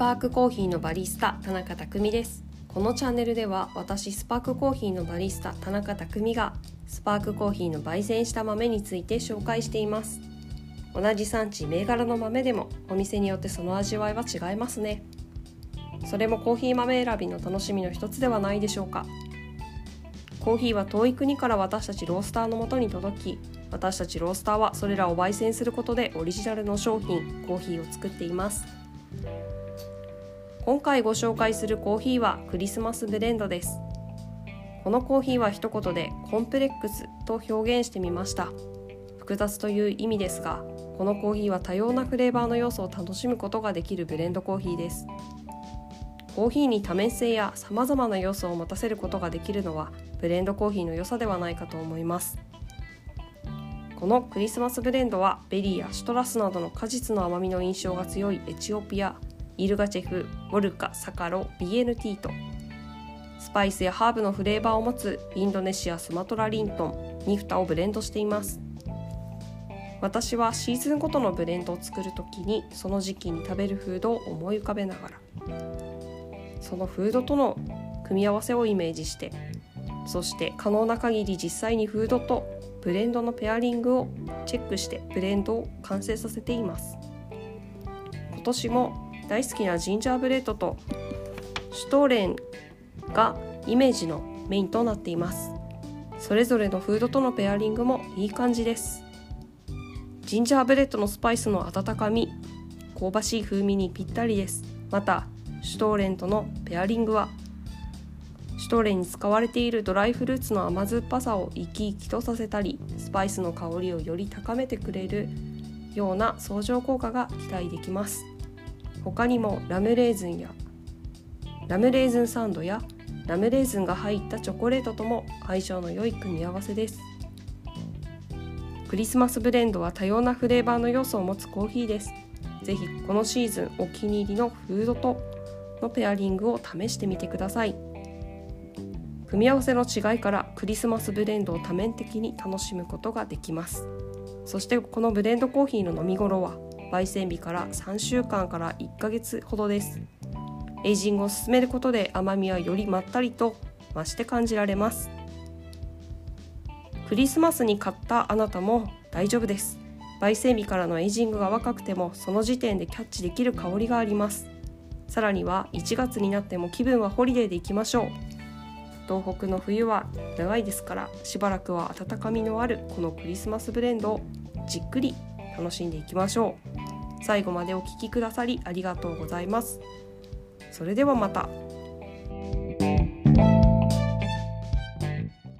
パークコーヒーのバリスタ田中匠です。このチャンネルでは私スパークコーヒーのバリスタ田中匠がスパークコーヒーの焙煎した豆について紹介しています。同じ産地銘柄の豆でもお店によってその味わいは違いますね。それもコーヒー豆選びの楽しみの一つではないでしょうか。コーヒーは遠い国から私たちロースターのもとに届き私たちロースターはそれらを焙煎することでオリジナルの商品コーヒーを作っています。今回ご紹介するコーヒーはクリスマスブレンドです。このコーヒーは一言でコンプレックスと表現してみました。複雑という意味ですがこのコーヒーは多様なフレーバーの要素を楽しむことができるブレンドコーヒーです。コーヒーに多面性やさまざまな要素を持たせることができるのはブレンドコーヒーの良さではないかと思います。このクリスマスブレンドはベリーやシトラスなどの果実の甘みの印象が強いエチオピアイルガチェフウォルカサカロ BNT とスパイスやハーブのフレーバーを持つインドネシアスマトラリントン。ニフタをブレンドしています。私はシーズンごとのブレンドを作る時にその時期に食べるフードを思い浮かべながら。そのフードとの組み合わせをイメージしてそして可能な限り実際にフードとブレンドのペアリングをチェックしてブレンドを完成させています。今年も大好きなジンジャーブレッドとシュトーレンがイメージのメインとなっています。それぞれのフードとのペアリングもいい感じです。ジンジャーブレッドのスパイスの温かみ香ばしい風味にぴったりです。またシュトーレンとのペアリングはシュトーレンに使われているドライフルーツの甘酸っぱさを生き生きとさせたりスパイスの香りをより高めてくれるような相乗効果が期待できます。他にもラムレーズンやラムレーズンサンドやラムレーズンが入ったチョコレートとも相性の良い組み合わせです。クリスマスブレンドは多様なフレーバーの要素を持つコーヒーです。ぜひこのシーズンお気に入りのフードとのペアリングを試してみてください。組み合わせの違いからクリスマスブレンドを多面的に楽しむことができます。そしてこのブレンドコーヒーの飲み頃は焙煎日から3週間から1ヶ月ほどです。エイジングを進めることで甘みはよりまったりと増して感じられます。クリスマスに買ったあなたも大丈夫です。焙煎日からのエイジングが若くてもその時点でキャッチできる香りがあります。さらには1月になっても気分はホリデーでいきましょう。東北の冬は長いですからしばらくは温かみのあるこのクリスマスブレンドをじっくり楽しんでいきましょう最後までお聴きくださりありがとうございますそれではまた。